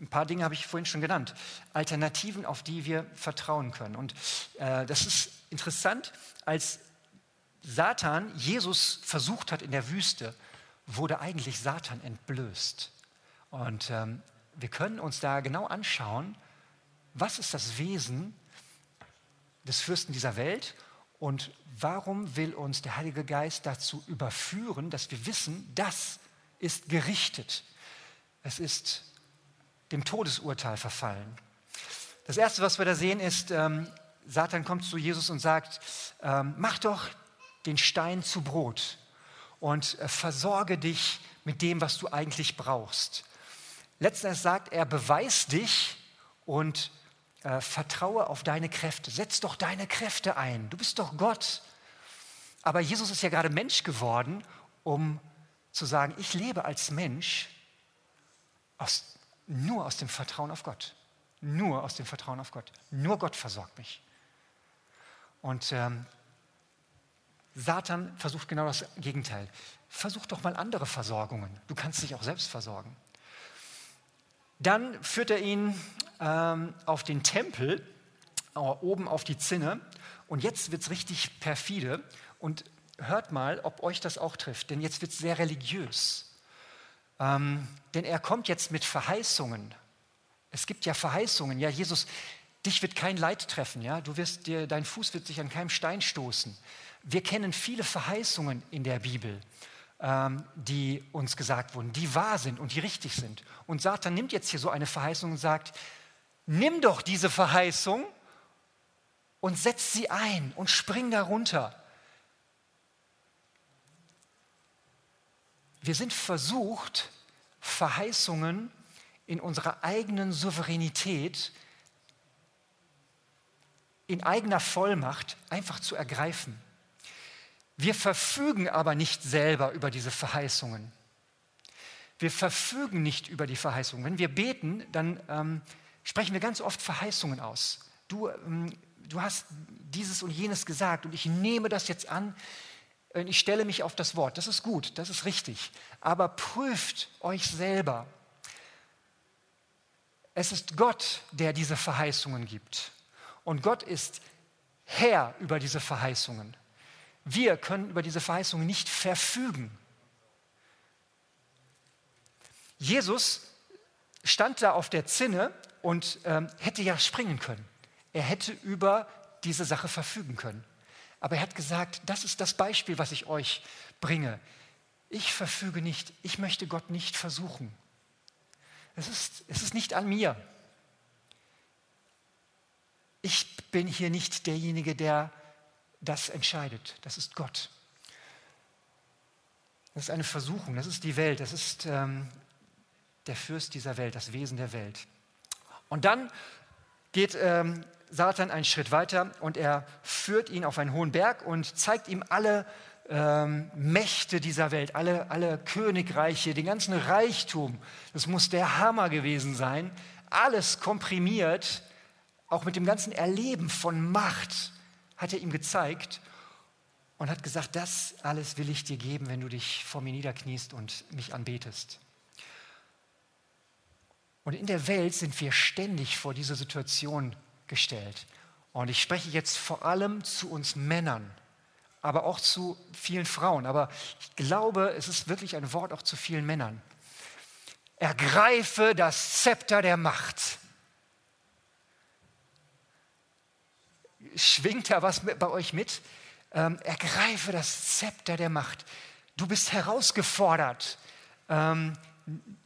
Ein paar Dinge habe ich vorhin schon genannt. Alternativen, auf die wir vertrauen können. Und äh, das ist interessant, als Satan Jesus versucht hat in der Wüste, wurde eigentlich Satan entblößt. Und ähm, wir können uns da genau anschauen, was ist das Wesen des Fürsten dieser Welt und warum will uns der Heilige Geist dazu überführen, dass wir wissen, das ist gerichtet. Es ist dem Todesurteil verfallen. Das Erste, was wir da sehen, ist, ähm, Satan kommt zu Jesus und sagt, ähm, mach doch den Stein zu Brot und äh, versorge dich mit dem, was du eigentlich brauchst. Letztendlich sagt er, beweis dich und äh, vertraue auf deine Kräfte. Setz doch deine Kräfte ein. Du bist doch Gott. Aber Jesus ist ja gerade Mensch geworden, um zu sagen, ich lebe als Mensch aus, nur aus dem Vertrauen auf Gott. Nur aus dem Vertrauen auf Gott. Nur Gott versorgt mich. Und ähm, Satan versucht genau das Gegenteil. Versuch doch mal andere Versorgungen. Du kannst dich auch selbst versorgen. Dann führt er ihn ähm, auf den Tempel, äh, oben auf die Zinne. Und jetzt wird es richtig perfide. Und hört mal, ob euch das auch trifft, denn jetzt wird es sehr religiös. Ähm, denn er kommt jetzt mit Verheißungen. Es gibt ja Verheißungen. Ja, Jesus, dich wird kein Leid treffen. Ja, du wirst dir, dein Fuß wird sich an keinem Stein stoßen. Wir kennen viele Verheißungen in der Bibel ähm, die uns gesagt wurden, die wahr sind und die richtig sind. Und Satan nimmt jetzt hier so eine Verheißung und sagt, nimm doch diese Verheißung und setz sie ein und spring darunter. Wir sind versucht, Verheißungen in unserer eigenen Souveränität, in eigener Vollmacht einfach zu ergreifen. Wir verfügen aber nicht selber über diese Verheißungen. Wir verfügen nicht über die Verheißungen. Wenn wir beten, dann ähm, sprechen wir ganz oft Verheißungen aus. Du, ähm, du hast dieses und jenes gesagt und ich nehme das jetzt an. Ich stelle mich auf das Wort. Das ist gut, das ist richtig. Aber prüft euch selber. Es ist Gott, der diese Verheißungen gibt. Und Gott ist Herr über diese Verheißungen. Wir können über diese Verheißung nicht verfügen. Jesus stand da auf der Zinne und ähm, hätte ja springen können. Er hätte über diese Sache verfügen können. Aber er hat gesagt, das ist das Beispiel, was ich euch bringe. Ich verfüge nicht, ich möchte Gott nicht versuchen. Es ist, es ist nicht an mir. Ich bin hier nicht derjenige, der das entscheidet. Das ist Gott. Das ist eine Versuchung, das ist die Welt, das ist ähm, der Fürst dieser Welt, das Wesen der Welt. Und dann geht ähm, Satan einen Schritt weiter und er führt ihn auf einen hohen Berg und zeigt ihm alle ähm, Mächte dieser Welt, alle, alle Königreiche, den ganzen Reichtum. Das muss der Hammer gewesen sein. Alles komprimiert, auch mit dem ganzen Erleben von Macht hat er ihm gezeigt und hat gesagt, das alles will ich dir geben, wenn du dich vor mir niederkniest und mich anbetest. Und in der Welt sind wir ständig vor dieser Situation gestellt. Und ich spreche jetzt vor allem zu uns Männern. aber auch zu vielen Frauen. Aber ich glaube, es ist wirklich ein Wort auch zu vielen Männern. Ergreife das Zepter der Macht. Schwingt da was bei euch mit? Ähm, ergreife das Zepter der Macht. Du bist herausgefordert. Ähm,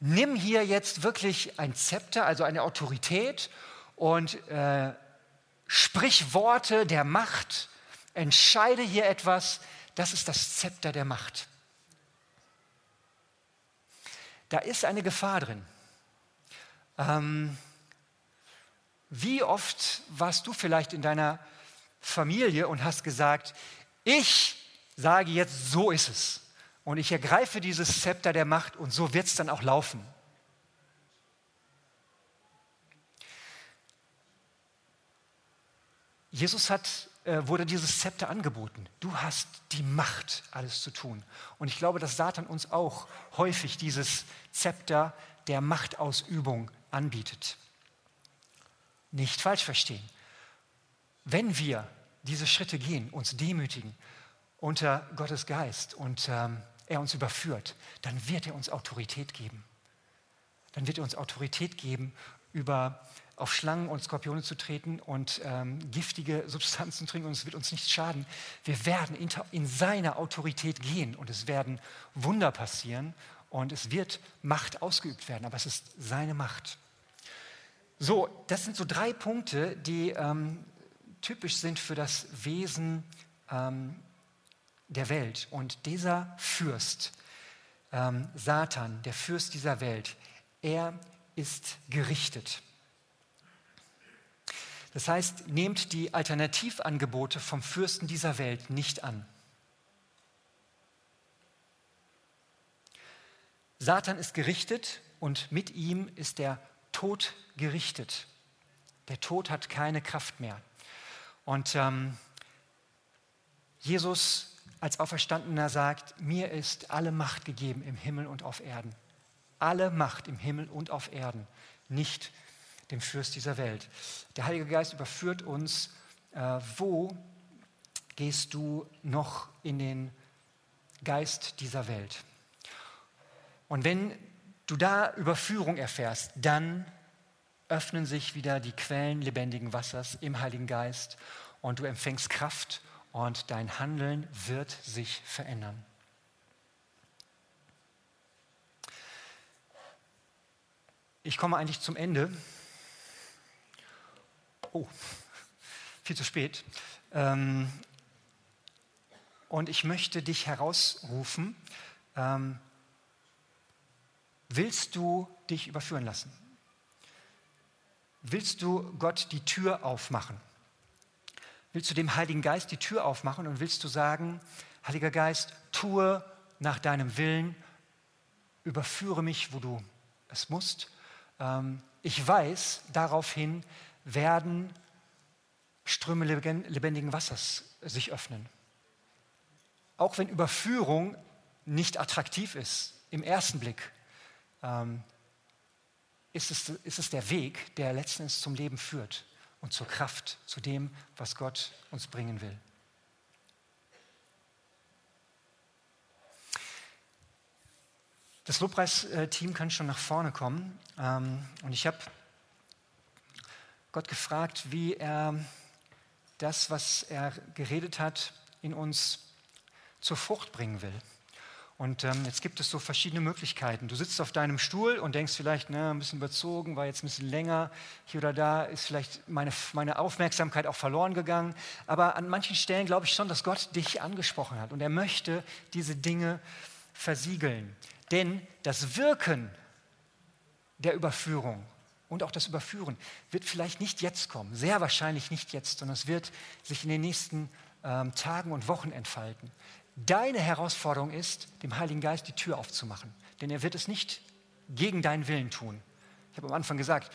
nimm hier jetzt wirklich ein Zepter, also eine Autorität und äh, sprich Worte der Macht. Entscheide hier etwas. Das ist das Zepter der Macht. Da ist eine Gefahr drin. Ähm, wie oft warst du vielleicht in deiner Familie und hast gesagt, ich sage jetzt, so ist es. Und ich ergreife dieses Zepter der Macht und so wird es dann auch laufen. Jesus hat, äh, wurde dieses Zepter angeboten. Du hast die Macht, alles zu tun. Und ich glaube, dass Satan uns auch häufig dieses Zepter der Machtausübung anbietet. Nicht falsch verstehen. Wenn wir diese Schritte gehen, uns demütigen unter Gottes Geist und ähm, er uns überführt, dann wird er uns Autorität geben. Dann wird er uns Autorität geben, über auf Schlangen und Skorpione zu treten und ähm, giftige Substanzen zu trinken und es wird uns nichts schaden. Wir werden in, in seiner Autorität gehen und es werden Wunder passieren und es wird Macht ausgeübt werden, aber es ist seine Macht. So, das sind so drei Punkte, die ähm, typisch sind für das Wesen ähm, der Welt. Und dieser Fürst, ähm, Satan, der Fürst dieser Welt, er ist gerichtet. Das heißt, nehmt die Alternativangebote vom Fürsten dieser Welt nicht an. Satan ist gerichtet und mit ihm ist der Tod gerichtet. Der Tod hat keine Kraft mehr. Und ähm, Jesus als Auferstandener sagt, mir ist alle Macht gegeben im Himmel und auf Erden. Alle Macht im Himmel und auf Erden, nicht dem Fürst dieser Welt. Der Heilige Geist überführt uns, äh, wo gehst du noch in den Geist dieser Welt? Und wenn du da Überführung erfährst, dann öffnen sich wieder die Quellen lebendigen Wassers im Heiligen Geist und du empfängst Kraft und dein Handeln wird sich verändern. Ich komme eigentlich zum Ende. Oh, (laughs) viel zu spät. Ähm, und ich möchte dich herausrufen. Ähm, willst du dich überführen lassen? willst du Gott die Tür aufmachen? Willst du dem Heiligen Geist die Tür aufmachen und willst du sagen, Heiliger Geist, tue nach deinem Willen, überführe mich, wo du es musst. Ähm, ich weiß, daraufhin werden Ströme lebendigen Wassers sich öffnen. Auch wenn Überführung nicht attraktiv ist im ersten Blick, ähm, ist es, ist es der Weg, der letztens zum Leben führt und zur Kraft, zu dem, was Gott uns bringen will. Das Lobpreisteam kann schon nach vorne kommen. Ähm, und ich habe Gott gefragt, wie er das, was er geredet hat, in uns zur Frucht bringen will. Und ähm, jetzt gibt es so verschiedene Möglichkeiten. Du sitzt auf deinem Stuhl und denkst vielleicht, na, ein bisschen überzogen, war jetzt ein bisschen länger, hier oder da ist vielleicht meine, meine Aufmerksamkeit auch verloren gegangen. Aber an manchen Stellen glaube ich schon, dass Gott dich angesprochen hat und er möchte diese Dinge versiegeln. Denn das Wirken der Überführung und auch das Überführen wird vielleicht nicht jetzt kommen, sehr wahrscheinlich nicht jetzt, sondern es wird sich in den nächsten ähm, Tagen und Wochen entfalten. Deine Herausforderung ist, dem Heiligen Geist die Tür aufzumachen. Denn er wird es nicht gegen deinen Willen tun. Ich habe am Anfang gesagt,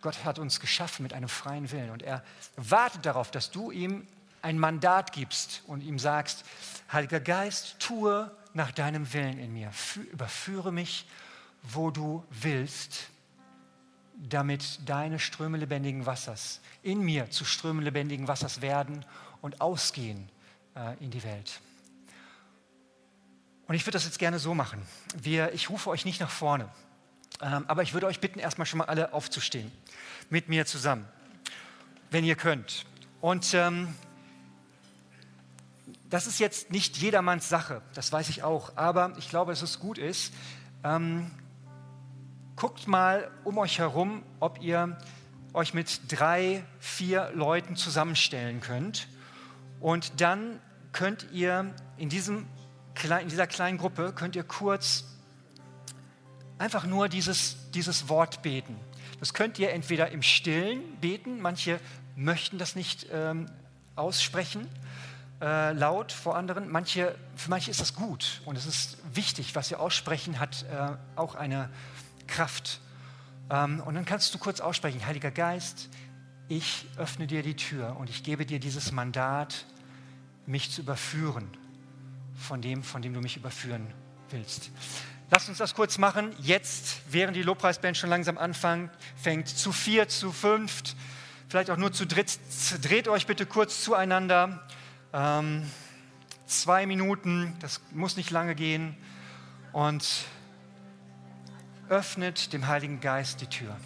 Gott hat uns geschaffen mit einem freien Willen und er wartet darauf, dass du ihm ein Mandat gibst und ihm sagst, Heiliger Geist, tue nach deinem Willen in mir, überführe mich, wo du willst, damit deine Ströme lebendigen Wassers in mir zu Strömen lebendigen Wassers werden und ausgehen äh, in die Welt. Und ich würde das jetzt gerne so machen. Wir, ich rufe euch nicht nach vorne, ähm, aber ich würde euch bitten, erstmal schon mal alle aufzustehen, mit mir zusammen, wenn ihr könnt. Und ähm, das ist jetzt nicht jedermanns Sache, das weiß ich auch, aber ich glaube, dass es gut ist. Ähm, guckt mal um euch herum, ob ihr euch mit drei, vier Leuten zusammenstellen könnt. Und dann könnt ihr in, diesem, in dieser kleinen Gruppe, könnt ihr kurz einfach nur dieses, dieses Wort beten. Das könnt ihr entweder im Stillen beten, manche möchten das nicht ähm, aussprechen, äh, laut vor anderen. Manche, für manche ist das gut und es ist wichtig, was sie aussprechen, hat äh, auch eine Kraft. Ähm, und dann kannst du kurz aussprechen, Heiliger Geist, ich öffne dir die Tür und ich gebe dir dieses Mandat, mich zu überführen von dem, von dem du mich überführen willst. Lass uns das kurz machen. Jetzt, während die Lobpreisband schon langsam anfängt, fängt zu vier, zu fünft, vielleicht auch nur zu dritt. Dreht euch bitte kurz zueinander. Ähm, zwei Minuten, das muss nicht lange gehen. Und öffnet dem Heiligen Geist die Tür.